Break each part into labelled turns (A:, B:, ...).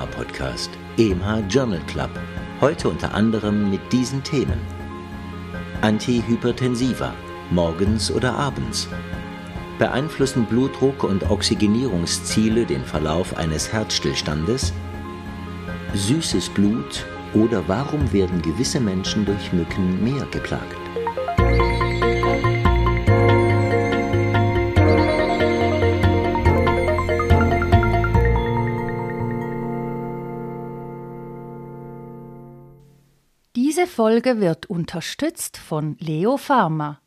A: Sie hören EMH Podcast, EMH Journal Club. Heute unter anderem mit diesen Themen: Antihypertensiva, morgens oder abends. Beeinflussen Blutdruck und Oxygenierungsziele den Verlauf eines Herzstillstandes? Süßes Blut oder warum werden gewisse Menschen durch Mücken mehr geplagt?
B: Folge wird unterstützt von Leo Pharma.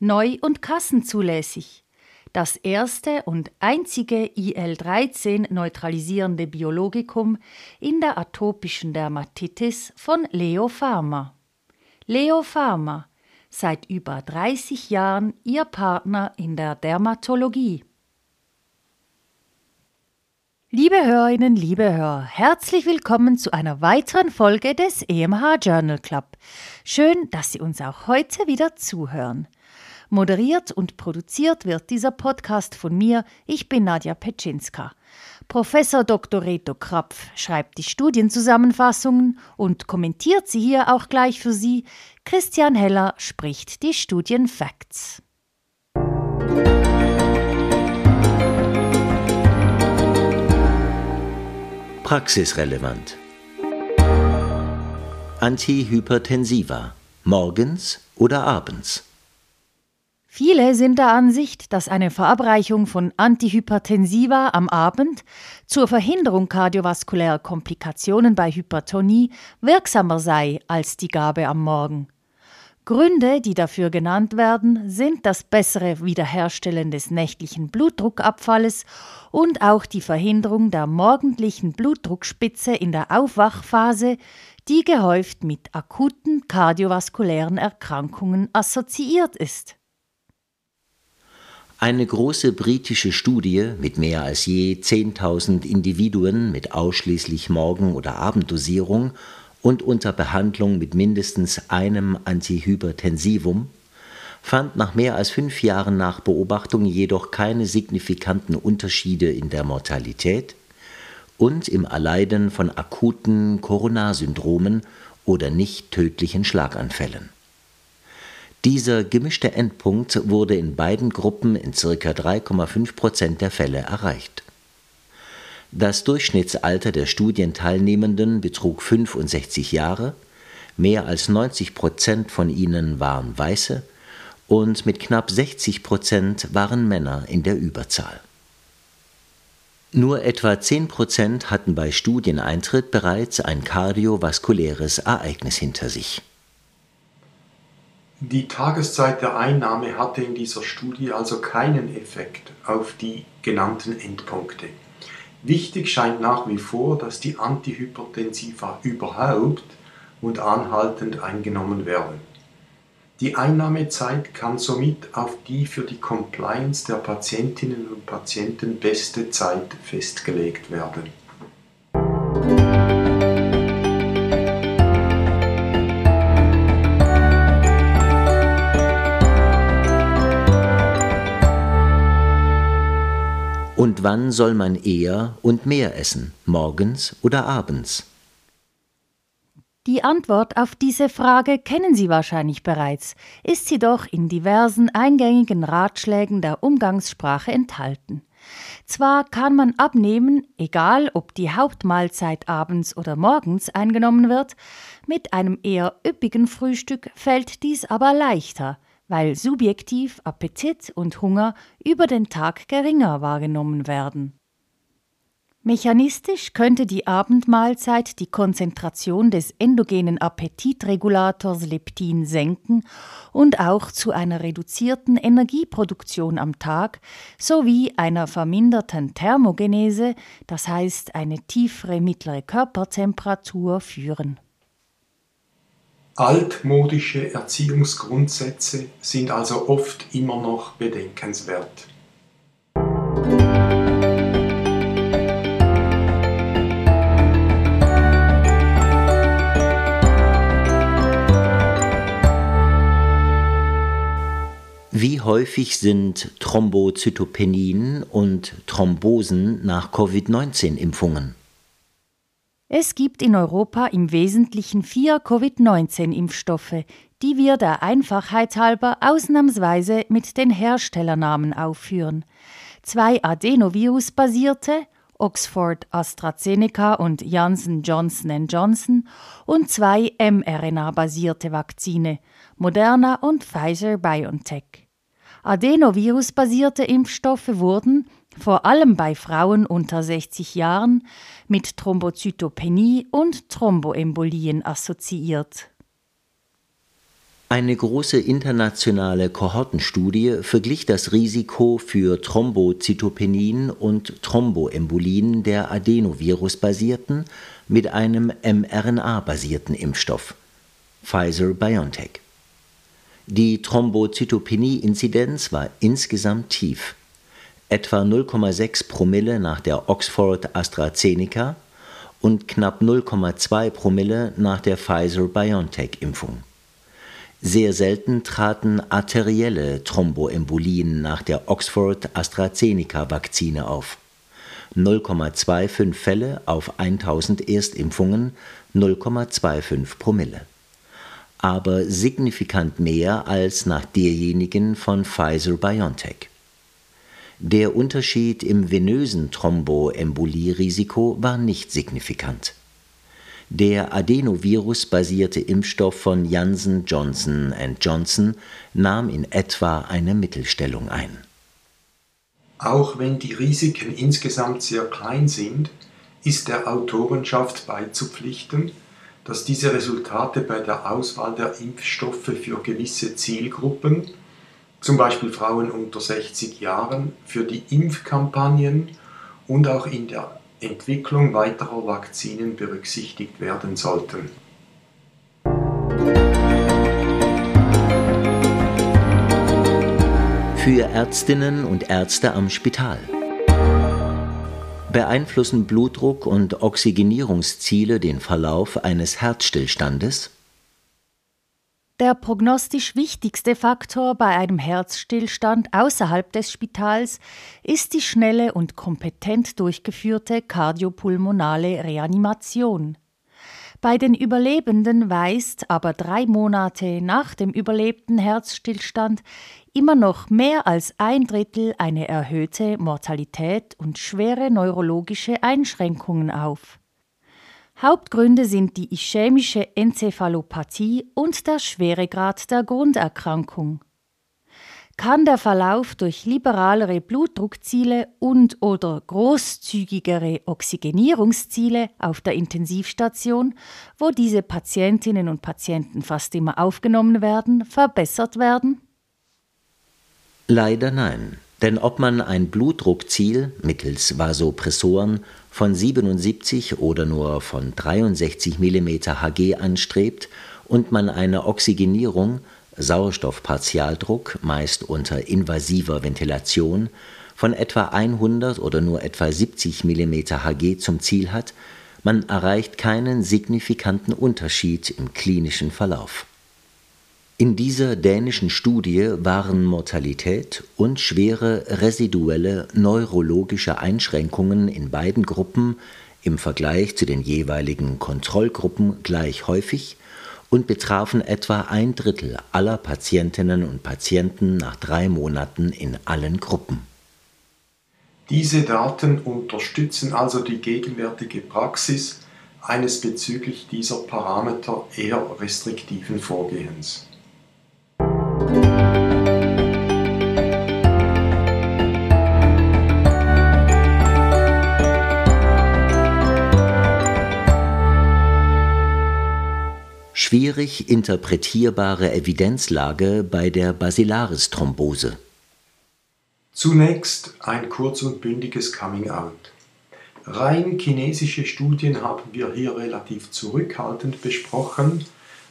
B: Neu und kassenzulässig. Das erste und einzige IL-13 neutralisierende Biologikum in der atopischen Dermatitis von Leo Pharma. Leo Pharma, seit über 30 Jahren Ihr Partner in der Dermatologie. Liebe Hörerinnen, liebe Hörer, herzlich willkommen zu einer weiteren Folge des EMH Journal Club. Schön, dass Sie uns auch heute wieder zuhören. Moderiert und produziert wird dieser Podcast von mir. Ich bin Nadja Petschinska. Professor Dr. Reto Krapf schreibt die Studienzusammenfassungen und kommentiert sie hier auch gleich für Sie. Christian Heller spricht die Studienfacts.
A: Praxisrelevant. Antihypertensiva. Morgens oder abends?
B: Viele sind der Ansicht, dass eine Verabreichung von Antihypertensiva am Abend zur Verhinderung kardiovaskulärer Komplikationen bei Hypertonie wirksamer sei als die Gabe am Morgen. Gründe, die dafür genannt werden, sind das bessere Wiederherstellen des nächtlichen Blutdruckabfalles und auch die Verhinderung der morgendlichen Blutdruckspitze in der Aufwachphase, die gehäuft mit akuten kardiovaskulären Erkrankungen assoziiert ist.
A: Eine große britische Studie mit mehr als je 10.000 Individuen mit ausschließlich Morgen- oder Abenddosierung und unter Behandlung mit mindestens einem Antihypertensivum, fand nach mehr als fünf Jahren nach Beobachtung jedoch keine signifikanten Unterschiede in der Mortalität und im Erleiden von akuten Coronarsyndromen oder nicht tödlichen Schlaganfällen. Dieser gemischte Endpunkt wurde in beiden Gruppen in ca. 3,5 Prozent der Fälle erreicht. Das Durchschnittsalter der Studienteilnehmenden betrug 65 Jahre, mehr als 90 Prozent von ihnen waren Weiße und mit knapp 60 Prozent waren Männer in der Überzahl. Nur etwa 10 Prozent hatten bei Studieneintritt bereits ein kardiovaskuläres Ereignis hinter sich.
C: Die Tageszeit der Einnahme hatte in dieser Studie also keinen Effekt auf die genannten Endpunkte. Wichtig scheint nach wie vor, dass die Antihypertensiva überhaupt und anhaltend eingenommen werden. Die Einnahmezeit kann somit auf die für die Compliance der Patientinnen und Patienten beste Zeit festgelegt werden.
A: Und wann soll man eher und mehr essen, morgens oder abends?
B: Die Antwort auf diese Frage kennen Sie wahrscheinlich bereits, ist sie doch in diversen eingängigen Ratschlägen der Umgangssprache enthalten. Zwar kann man abnehmen, egal ob die Hauptmahlzeit abends oder morgens eingenommen wird, mit einem eher üppigen Frühstück fällt dies aber leichter – weil subjektiv Appetit und Hunger über den Tag geringer wahrgenommen werden. Mechanistisch könnte die Abendmahlzeit die Konzentration des endogenen Appetitregulators Leptin senken und auch zu einer reduzierten Energieproduktion am Tag sowie einer verminderten Thermogenese, das heißt eine tiefere mittlere Körpertemperatur, führen.
C: Altmodische Erziehungsgrundsätze sind also oft immer noch bedenkenswert.
A: Wie häufig sind Thrombozytopenien und Thrombosen nach Covid-19-Impfungen?
B: Es gibt in Europa im Wesentlichen vier Covid-19-Impfstoffe, die wir der Einfachheit halber ausnahmsweise mit den Herstellernamen aufführen. Zwei Adenovirus-basierte, Oxford AstraZeneca und Janssen Johnson Johnson und zwei mRNA-basierte Vakzine, Moderna und Pfizer BioNTech. Adenovirus-basierte Impfstoffe wurden, vor allem bei Frauen unter 60 Jahren, mit Thrombozytopenie und Thromboembolien assoziiert.
A: Eine große internationale Kohortenstudie verglich das Risiko für Thrombozytopenien und Thromboembolien der Adenovirus-basierten mit einem mRNA-basierten Impfstoff Pfizer BioNTech. Die Thrombozytopenie-Inzidenz war insgesamt tief etwa 0,6 Promille nach der Oxford AstraZeneca und knapp 0,2 Promille nach der Pfizer-BioNTech-Impfung. Sehr selten traten arterielle Thromboembolien nach der Oxford AstraZeneca-Vakzine auf. 0,25 Fälle auf 1000 Erstimpfungen, 0,25 Promille. Aber signifikant mehr als nach derjenigen von Pfizer-BioNTech. Der Unterschied im venösen Thromboembolierisiko war nicht signifikant. Der Adenovirus-basierte Impfstoff von Janssen Johnson Johnson nahm in etwa eine Mittelstellung ein.
C: Auch wenn die Risiken insgesamt sehr klein sind, ist der Autorenschaft beizupflichten, dass diese Resultate bei der Auswahl der Impfstoffe für gewisse Zielgruppen zum Beispiel Frauen unter 60 Jahren, für die Impfkampagnen und auch in der Entwicklung weiterer Vakzinen berücksichtigt werden sollten.
A: Für Ärztinnen und Ärzte am Spital. Beeinflussen Blutdruck und Oxygenierungsziele den Verlauf eines Herzstillstandes?
B: Der prognostisch wichtigste Faktor bei einem Herzstillstand außerhalb des Spitals ist die schnelle und kompetent durchgeführte kardiopulmonale Reanimation. Bei den Überlebenden weist aber drei Monate nach dem überlebten Herzstillstand immer noch mehr als ein Drittel eine erhöhte Mortalität und schwere neurologische Einschränkungen auf. Hauptgründe sind die ischämische Enzephalopathie und der Schweregrad der Grunderkrankung. Kann der Verlauf durch liberalere Blutdruckziele und/oder großzügigere Oxygenierungsziele auf der Intensivstation, wo diese Patientinnen und Patienten fast immer aufgenommen werden, verbessert werden?
A: Leider nein. Denn ob man ein Blutdruckziel mittels Vasopressoren von 77 oder nur von 63 mm Hg anstrebt und man eine Oxygenierung, Sauerstoffpartialdruck, meist unter invasiver Ventilation, von etwa 100 oder nur etwa 70 mm Hg zum Ziel hat, man erreicht keinen signifikanten Unterschied im klinischen Verlauf. In dieser dänischen Studie waren Mortalität und schwere residuelle neurologische Einschränkungen in beiden Gruppen im Vergleich zu den jeweiligen Kontrollgruppen gleich häufig und betrafen etwa ein Drittel aller Patientinnen und Patienten nach drei Monaten in allen Gruppen.
C: Diese Daten unterstützen also die gegenwärtige Praxis eines bezüglich dieser Parameter eher restriktiven Vorgehens.
A: Schwierig interpretierbare Evidenzlage bei der Basilaris-Thrombose.
C: Zunächst ein kurz und bündiges Coming-out. Rein chinesische Studien haben wir hier relativ zurückhaltend besprochen,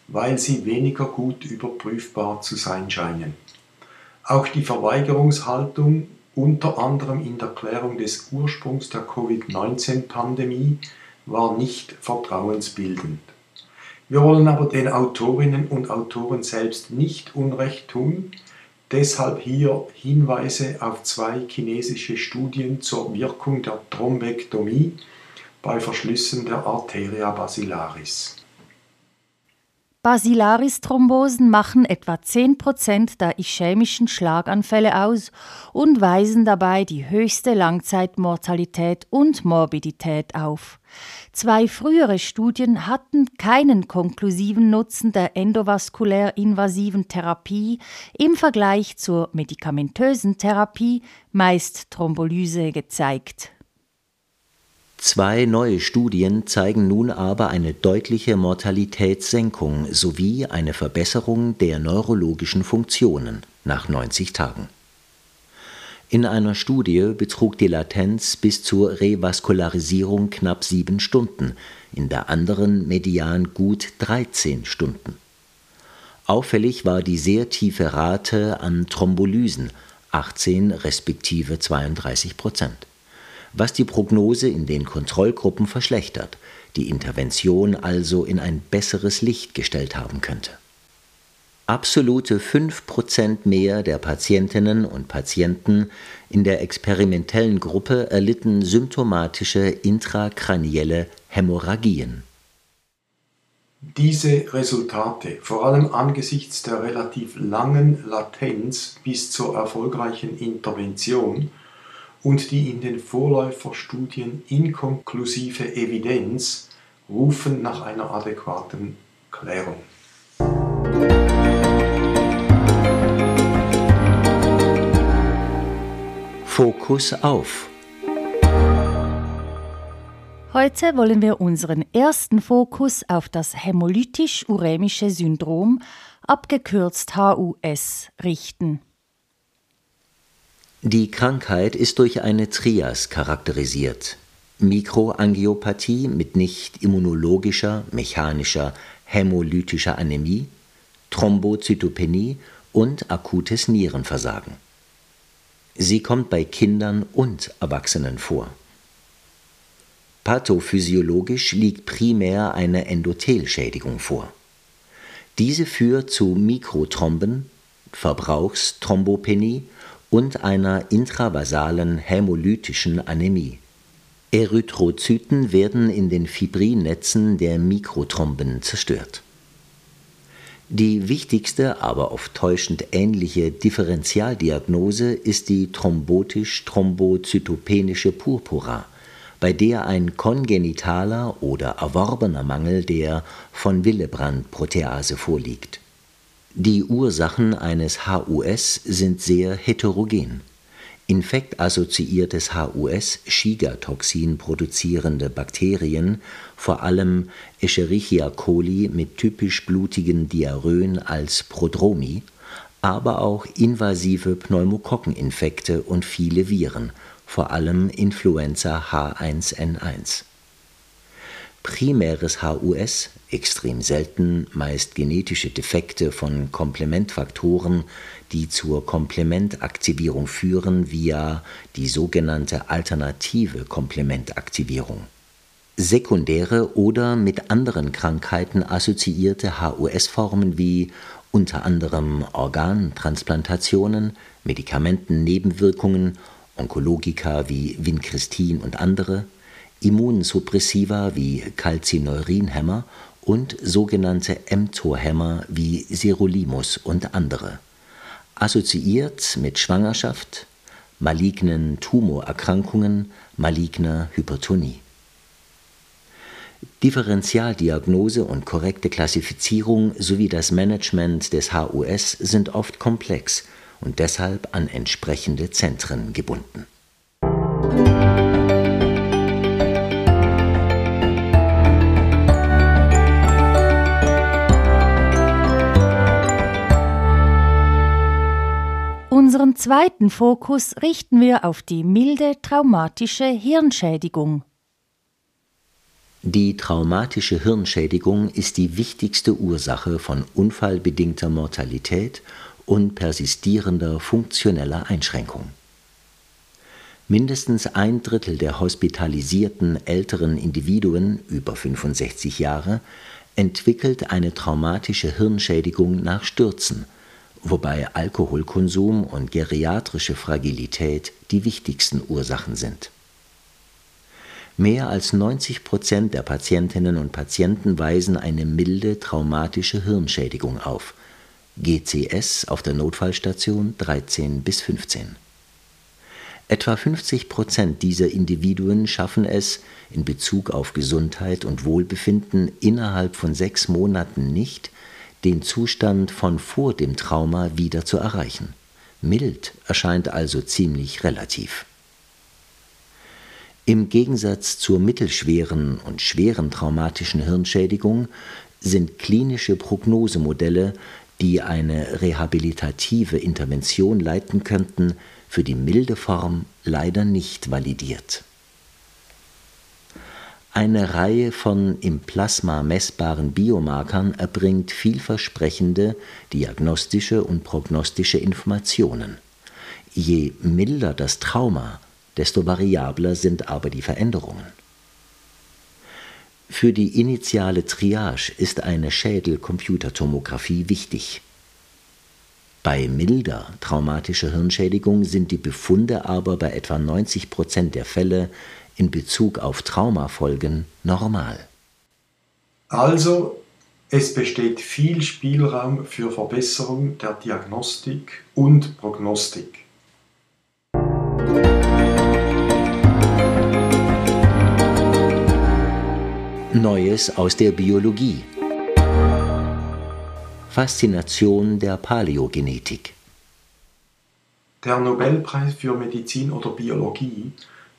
C: weil sie weniger gut überprüfbar zu sein scheinen. Auch die Verweigerungshaltung unter anderem in der Klärung des Ursprungs der Covid-19-Pandemie war nicht vertrauensbildend. Wir wollen aber den Autorinnen und Autoren selbst nicht Unrecht tun, Deshalb hier Hinweise auf zwei chinesische Studien zur Wirkung der Thrombektomie bei Verschlüssen der Arteria basilaris.
B: Basilaris-Thrombosen machen etwa 10% der ischämischen Schlaganfälle aus und weisen dabei die höchste Langzeitmortalität und Morbidität auf. Zwei frühere Studien hatten keinen konklusiven Nutzen der endovaskulär invasiven Therapie im Vergleich zur medikamentösen Therapie, meist Thrombolyse, gezeigt.
A: Zwei neue Studien zeigen nun aber eine deutliche Mortalitätssenkung sowie eine Verbesserung der neurologischen Funktionen nach 90 Tagen. In einer Studie betrug die Latenz bis zur Revaskularisierung knapp sieben Stunden, in der anderen median gut 13 Stunden. Auffällig war die sehr tiefe Rate an Thrombolysen, 18 respektive 32 Prozent was die Prognose in den Kontrollgruppen verschlechtert, die Intervention also in ein besseres Licht gestellt haben könnte. Absolute 5% mehr der Patientinnen und Patienten in der experimentellen Gruppe erlitten symptomatische intrakranielle Hämorrhagien.
C: Diese Resultate, vor allem angesichts der relativ langen Latenz bis zur erfolgreichen Intervention, und die in den Vorläuferstudien inkonklusive Evidenz rufen nach einer adäquaten Klärung.
A: Fokus auf.
B: Heute wollen wir unseren ersten Fokus auf das hämolytisch-urämische Syndrom, abgekürzt HUS, richten.
A: Die Krankheit ist durch eine Trias charakterisiert. Mikroangiopathie mit nicht immunologischer, mechanischer, hämolytischer Anämie, Thrombozytopenie und akutes Nierenversagen. Sie kommt bei Kindern und Erwachsenen vor. Pathophysiologisch liegt primär eine Endothelschädigung vor. Diese führt zu Mikrothromben, Verbrauchsthrombopenie und einer intravasalen hämolytischen Anämie. Erythrozyten werden in den Fibrinnetzen der Mikrothromben zerstört. Die wichtigste, aber oft täuschend ähnliche Differentialdiagnose ist die thrombotisch-thrombozytopenische Purpura, bei der ein kongenitaler oder erworbener Mangel der von Willebrand-Protease vorliegt die Ursachen eines HUS sind sehr heterogen. Infektassoziiertes HUS, Shiga-Toxin produzierende Bakterien, vor allem Escherichia coli mit typisch blutigen Diarrhöen als Prodromi, aber auch invasive Pneumokokkeninfekte und viele Viren, vor allem Influenza H1N1. Primäres HUS, extrem selten, meist genetische Defekte von Komplementfaktoren, die zur Komplementaktivierung führen via die sogenannte alternative Komplementaktivierung. Sekundäre oder mit anderen Krankheiten assoziierte HUS-Formen wie unter anderem Organtransplantationen, Medikamentennebenwirkungen, Onkologika wie Vincristin und andere, Immunsuppressiva wie Calcineurinhämmer und sogenannte mTOR-Hämmer wie Sirolimus und andere. Assoziiert mit Schwangerschaft, malignen Tumorerkrankungen, maligner Hypertonie. Differentialdiagnose und korrekte Klassifizierung sowie das Management des HUS sind oft komplex und deshalb an entsprechende Zentren gebunden.
B: Zweiten Fokus richten wir auf die milde traumatische Hirnschädigung.
A: Die traumatische Hirnschädigung ist die wichtigste Ursache von unfallbedingter Mortalität und persistierender funktioneller Einschränkung. Mindestens ein Drittel der hospitalisierten älteren Individuen über 65 Jahre entwickelt eine traumatische Hirnschädigung nach Stürzen – wobei Alkoholkonsum und geriatrische Fragilität die wichtigsten Ursachen sind. Mehr als 90 Prozent der Patientinnen und Patienten weisen eine milde traumatische Hirnschädigung auf. GCS auf der Notfallstation 13 bis 15. Etwa 50 Prozent dieser Individuen schaffen es in Bezug auf Gesundheit und Wohlbefinden innerhalb von sechs Monaten nicht, den Zustand von vor dem Trauma wieder zu erreichen. Mild erscheint also ziemlich relativ. Im Gegensatz zur mittelschweren und schweren traumatischen Hirnschädigung sind klinische Prognosemodelle, die eine rehabilitative Intervention leiten könnten, für die milde Form leider nicht validiert. Eine Reihe von im Plasma messbaren Biomarkern erbringt vielversprechende diagnostische und prognostische Informationen. Je milder das Trauma, desto variabler sind aber die Veränderungen. Für die initiale Triage ist eine Schädelcomputertomographie wichtig. Bei milder traumatischer Hirnschädigung sind die Befunde aber bei etwa 90 Prozent der Fälle in Bezug auf Traumafolgen normal.
C: Also, es besteht viel Spielraum für Verbesserung der Diagnostik und Prognostik.
A: Neues aus der Biologie. Faszination der Paläogenetik.
C: Der Nobelpreis für Medizin oder Biologie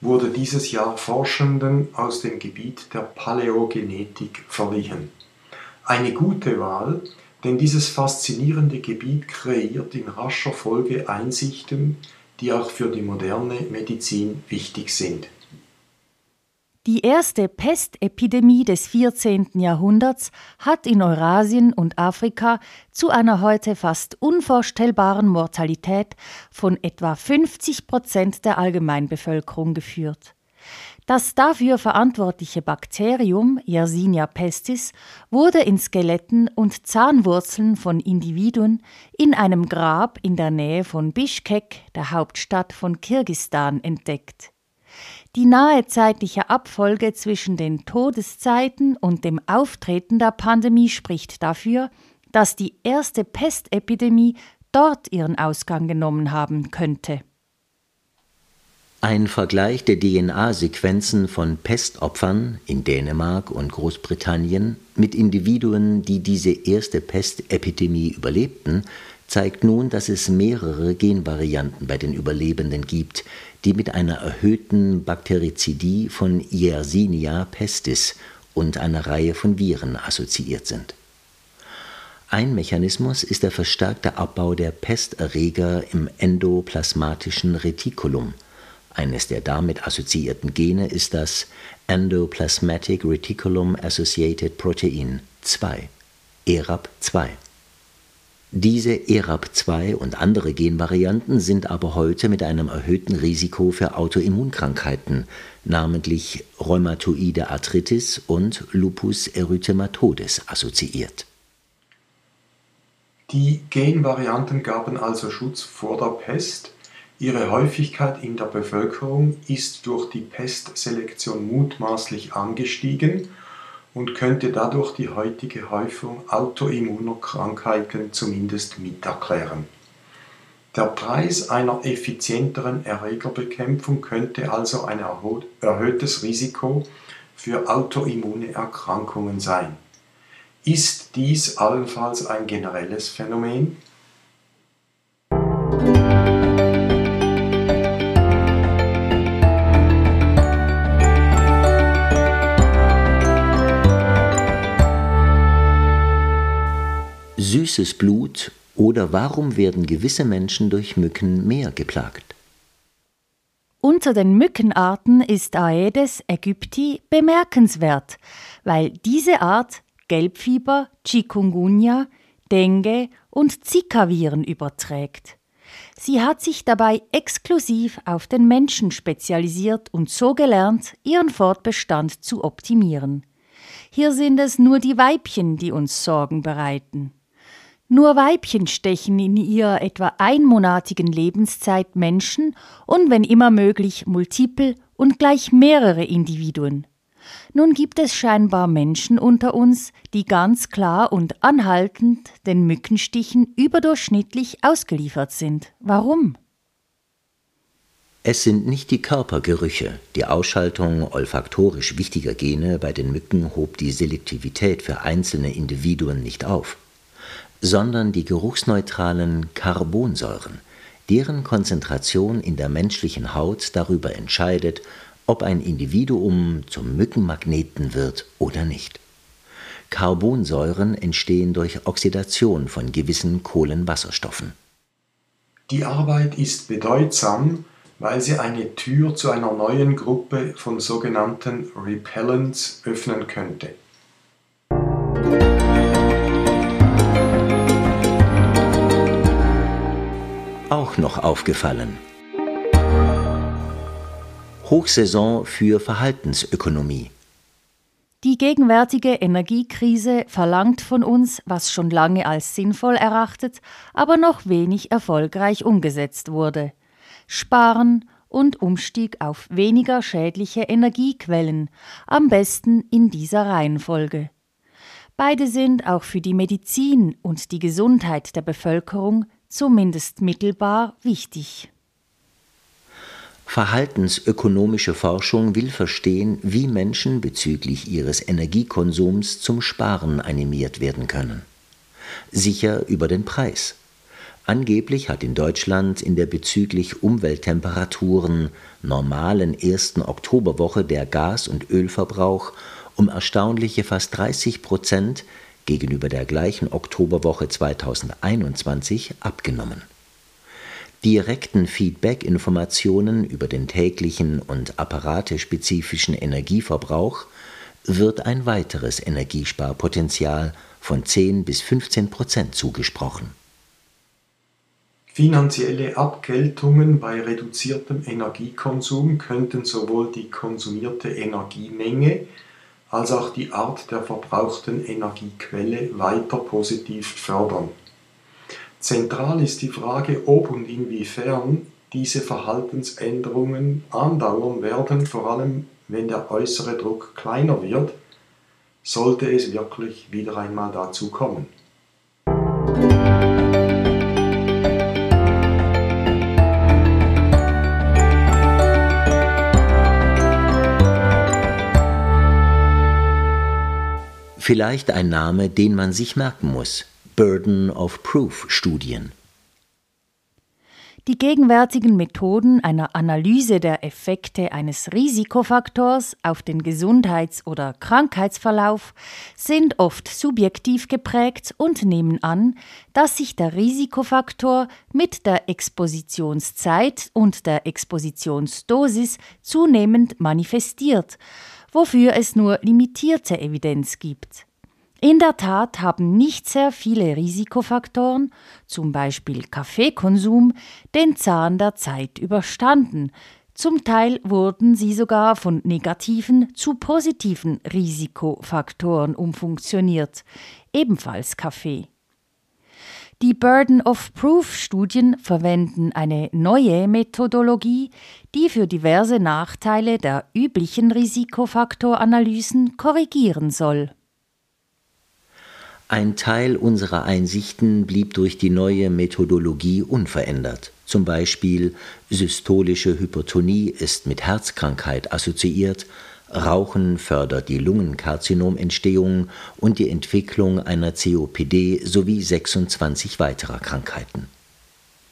C: wurde dieses Jahr Forschenden aus dem Gebiet der Paläogenetik verliehen. Eine gute Wahl, denn dieses faszinierende Gebiet kreiert in rascher Folge Einsichten, die auch für die moderne Medizin wichtig sind.
B: Die erste Pestepidemie des 14. Jahrhunderts hat in Eurasien und Afrika zu einer heute fast unvorstellbaren Mortalität von etwa 50 Prozent der Allgemeinbevölkerung geführt. Das dafür verantwortliche Bakterium Yersinia pestis wurde in Skeletten und Zahnwurzeln von Individuen in einem Grab in der Nähe von Bischkek, der Hauptstadt von Kirgistan, entdeckt. Die nahe zeitliche Abfolge zwischen den Todeszeiten und dem Auftreten der Pandemie spricht dafür, dass die erste Pestepidemie dort ihren Ausgang genommen haben könnte.
A: Ein Vergleich der DNA-Sequenzen von Pestopfern in Dänemark und Großbritannien mit Individuen, die diese erste Pestepidemie überlebten, zeigt nun, dass es mehrere Genvarianten bei den Überlebenden gibt, die mit einer erhöhten Bakterizidie von Yersinia pestis und einer Reihe von Viren assoziiert sind. Ein Mechanismus ist der verstärkte Abbau der Pesterreger im endoplasmatischen Retikulum. Eines der damit assoziierten Gene ist das Endoplasmatic Reticulum Associated Protein 2, ERAP2. Diese ERAP2 und andere Genvarianten sind aber heute mit einem erhöhten Risiko für Autoimmunkrankheiten, namentlich rheumatoide Arthritis und Lupus erythematodes assoziiert.
C: Die Genvarianten gaben also Schutz vor der Pest. Ihre Häufigkeit in der Bevölkerung ist durch die Pestselektion mutmaßlich angestiegen und könnte dadurch die heutige Häufung autoimmuner Krankheiten zumindest miterklären. Der Preis einer effizienteren Erregerbekämpfung könnte also ein erhöhtes Risiko für autoimmune Erkrankungen sein. Ist dies allenfalls ein generelles Phänomen?
A: Süßes Blut oder warum werden gewisse Menschen durch Mücken mehr geplagt?
B: Unter den Mückenarten ist Aedes aegypti bemerkenswert, weil diese Art Gelbfieber, Chikungunya, Dengue und Zika-Viren überträgt. Sie hat sich dabei exklusiv auf den Menschen spezialisiert und so gelernt, ihren Fortbestand zu optimieren. Hier sind es nur die Weibchen, die uns Sorgen bereiten. Nur Weibchen stechen in ihrer etwa einmonatigen Lebenszeit Menschen und wenn immer möglich multiple und gleich mehrere Individuen. Nun gibt es scheinbar Menschen unter uns, die ganz klar und anhaltend den Mückenstichen überdurchschnittlich ausgeliefert sind. Warum?
A: Es sind nicht die Körpergerüche. Die Ausschaltung olfaktorisch wichtiger Gene bei den Mücken hob die Selektivität für einzelne Individuen nicht auf sondern die geruchsneutralen Carbonsäuren, deren Konzentration in der menschlichen Haut darüber entscheidet, ob ein Individuum zum Mückenmagneten wird oder nicht. Carbonsäuren entstehen durch Oxidation von gewissen Kohlenwasserstoffen.
C: Die Arbeit ist bedeutsam, weil sie eine Tür zu einer neuen Gruppe von sogenannten Repellents öffnen könnte.
A: Auch noch aufgefallen. Hochsaison für Verhaltensökonomie.
B: Die gegenwärtige Energiekrise verlangt von uns, was schon lange als sinnvoll erachtet, aber noch wenig erfolgreich umgesetzt wurde. Sparen und Umstieg auf weniger schädliche Energiequellen, am besten in dieser Reihenfolge. Beide sind auch für die Medizin und die Gesundheit der Bevölkerung zumindest mittelbar wichtig.
A: Verhaltensökonomische Forschung will verstehen, wie Menschen bezüglich ihres Energiekonsums zum Sparen animiert werden können. Sicher über den Preis. Angeblich hat in Deutschland in der bezüglich Umwelttemperaturen normalen ersten Oktoberwoche der Gas- und Ölverbrauch um erstaunliche fast 30 Prozent gegenüber der gleichen Oktoberwoche 2021 abgenommen. Direkten Feedback-Informationen über den täglichen und apparatespezifischen Energieverbrauch wird ein weiteres Energiesparpotenzial von 10 bis 15 Prozent zugesprochen.
C: Finanzielle Abgeltungen bei reduziertem Energiekonsum könnten sowohl die konsumierte Energiemenge als auch die Art der verbrauchten Energiequelle weiter positiv fördern. Zentral ist die Frage, ob und inwiefern diese Verhaltensänderungen andauern werden, vor allem wenn der äußere Druck kleiner wird, sollte es wirklich wieder einmal dazu kommen.
A: Vielleicht ein Name, den man sich merken muss. Burden of Proof Studien.
B: Die gegenwärtigen Methoden einer Analyse der Effekte eines Risikofaktors auf den Gesundheits- oder Krankheitsverlauf sind oft subjektiv geprägt und nehmen an, dass sich der Risikofaktor mit der Expositionszeit und der Expositionsdosis zunehmend manifestiert wofür es nur limitierte Evidenz gibt. In der Tat haben nicht sehr viele Risikofaktoren, zum Beispiel Kaffeekonsum, den Zahn der Zeit überstanden. Zum Teil wurden sie sogar von negativen zu positiven Risikofaktoren umfunktioniert, ebenfalls Kaffee. Die Burden of Proof Studien verwenden eine neue Methodologie, die für diverse Nachteile der üblichen Risikofaktoranalysen korrigieren soll.
A: Ein Teil unserer Einsichten blieb durch die neue Methodologie unverändert. Zum Beispiel systolische Hypertonie ist mit Herzkrankheit assoziiert, Rauchen fördert die Lungenkarzinomentstehung und die Entwicklung einer COPD sowie 26 weiterer Krankheiten.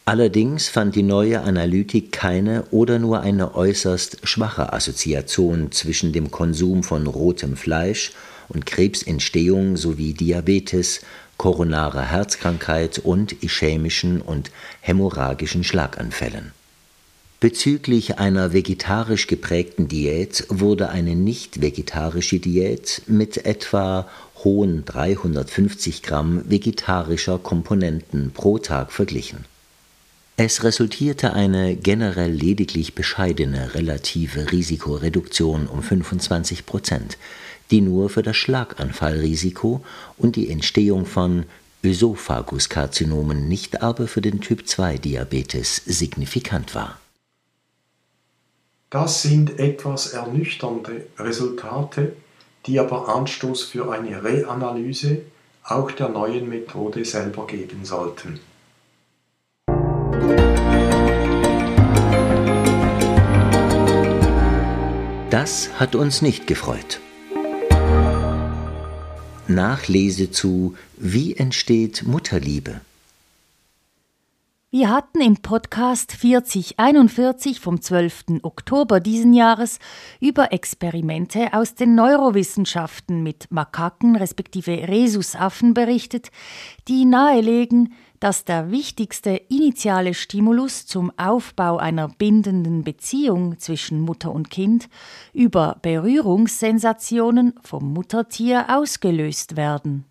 A: Allerdings fand die neue Analytik keine oder nur eine äußerst schwache Assoziation zwischen dem Konsum von rotem Fleisch und Krebsentstehung sowie Diabetes, koronarer Herzkrankheit und ischämischen und hämorrhagischen Schlaganfällen. Bezüglich einer vegetarisch geprägten Diät wurde eine nicht vegetarische Diät mit etwa hohen 350 Gramm vegetarischer Komponenten pro Tag verglichen. Es resultierte eine generell lediglich bescheidene relative Risikoreduktion um 25 Prozent, die nur für das Schlaganfallrisiko und die Entstehung von Ösophaguskarzinomen, nicht aber für den Typ-2-Diabetes signifikant war.
C: Das sind etwas ernüchternde Resultate, die aber Anstoß für eine Reanalyse auch der neuen Methode selber geben sollten.
A: Das hat uns nicht gefreut. Nachlese zu Wie entsteht Mutterliebe?
B: Wir hatten im Podcast 4041 vom 12. Oktober diesen Jahres über Experimente aus den Neurowissenschaften mit Makaken respektive Rhesusaffen berichtet, die nahelegen, dass der wichtigste initiale Stimulus zum Aufbau einer bindenden Beziehung zwischen Mutter und Kind über Berührungssensationen vom Muttertier ausgelöst werden.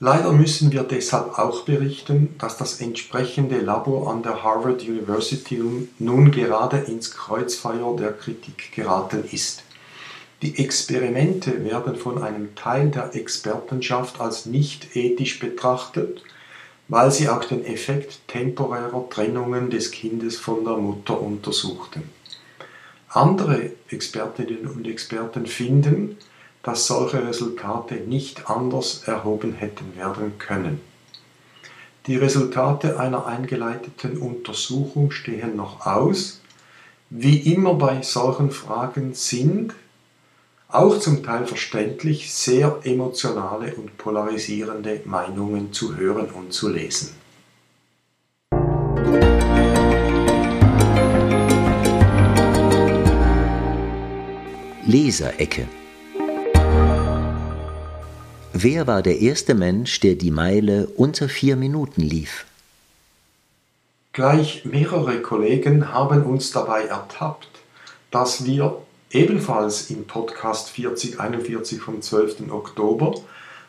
C: Leider müssen wir deshalb auch berichten, dass das entsprechende Labor an der Harvard University nun gerade ins Kreuzfeuer der Kritik geraten ist. Die Experimente werden von einem Teil der Expertenschaft als nicht ethisch betrachtet, weil sie auch den Effekt temporärer Trennungen des Kindes von der Mutter untersuchten. Andere Expertinnen und Experten finden, dass solche Resultate nicht anders erhoben hätten werden können. Die Resultate einer eingeleiteten Untersuchung stehen noch aus. Wie immer bei solchen Fragen sind, auch zum Teil verständlich, sehr emotionale und polarisierende Meinungen zu hören und zu lesen.
A: Leserecke Wer war der erste Mensch, der die Meile unter vier Minuten lief?
C: Gleich mehrere Kollegen haben uns dabei ertappt, dass wir ebenfalls im Podcast 4041 vom 12. Oktober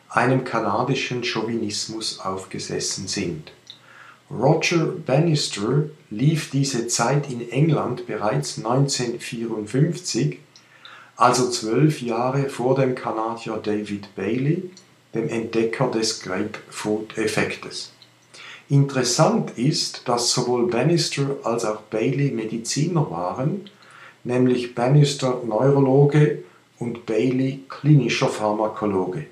C: einem kanadischen Chauvinismus aufgesessen sind. Roger Bannister lief diese Zeit in England bereits 1954 also zwölf Jahre vor dem Kanadier David Bailey, dem Entdecker des Grapefruit-Effektes. Interessant ist, dass sowohl Bannister als auch Bailey Mediziner waren, nämlich Bannister Neurologe und Bailey klinischer Pharmakologe.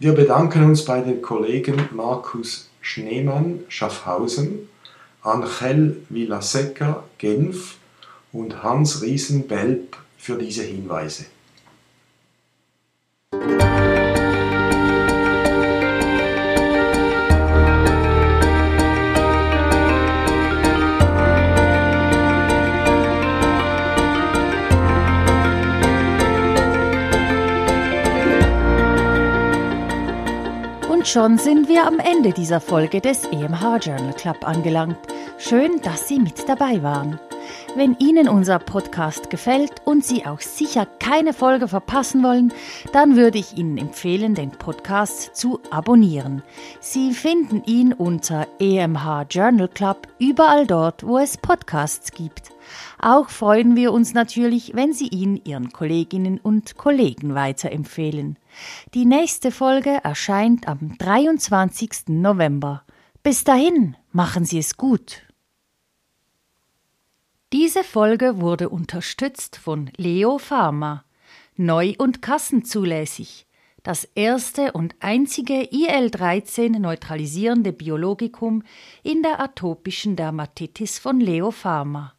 C: Wir bedanken uns bei den Kollegen Markus Schneemann Schaffhausen, Angel Villaseca Genf und Hans Riesen-Belp für diese Hinweise.
B: Und schon sind wir am Ende dieser Folge des EMH Journal Club angelangt. Schön, dass Sie mit dabei waren. Wenn Ihnen unser Podcast gefällt und Sie auch sicher keine Folge verpassen wollen, dann würde ich Ihnen empfehlen, den Podcast zu abonnieren. Sie finden ihn unter EMH Journal Club überall dort, wo es Podcasts gibt. Auch freuen wir uns natürlich, wenn Sie ihn Ihren Kolleginnen und Kollegen weiterempfehlen. Die nächste Folge erscheint am 23. November. Bis dahin, machen Sie es gut. Diese Folge wurde unterstützt von Leo Pharma, neu und kassenzulässig, das erste und einzige IL-13 neutralisierende Biologikum in der atopischen Dermatitis von Leo Pharma.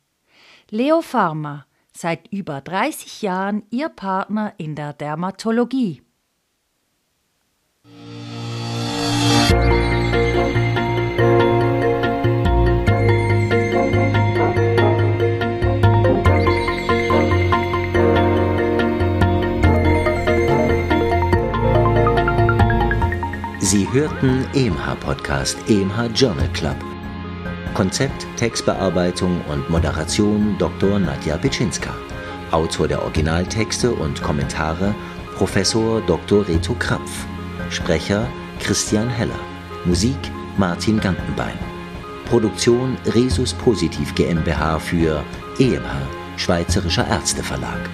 B: Leo Pharma, seit über 30 Jahren Ihr Partner in der Dermatologie.
A: EMH Podcast, EMH Journal Club. Konzept, Textbearbeitung und Moderation Dr. Nadja Bitschinska. Autor der Originaltexte und Kommentare Professor Dr. Reto Krapf. Sprecher Christian Heller. Musik Martin Gantenbein. Produktion Resus Positiv GmbH für EMH, Schweizerischer Ärzteverlag.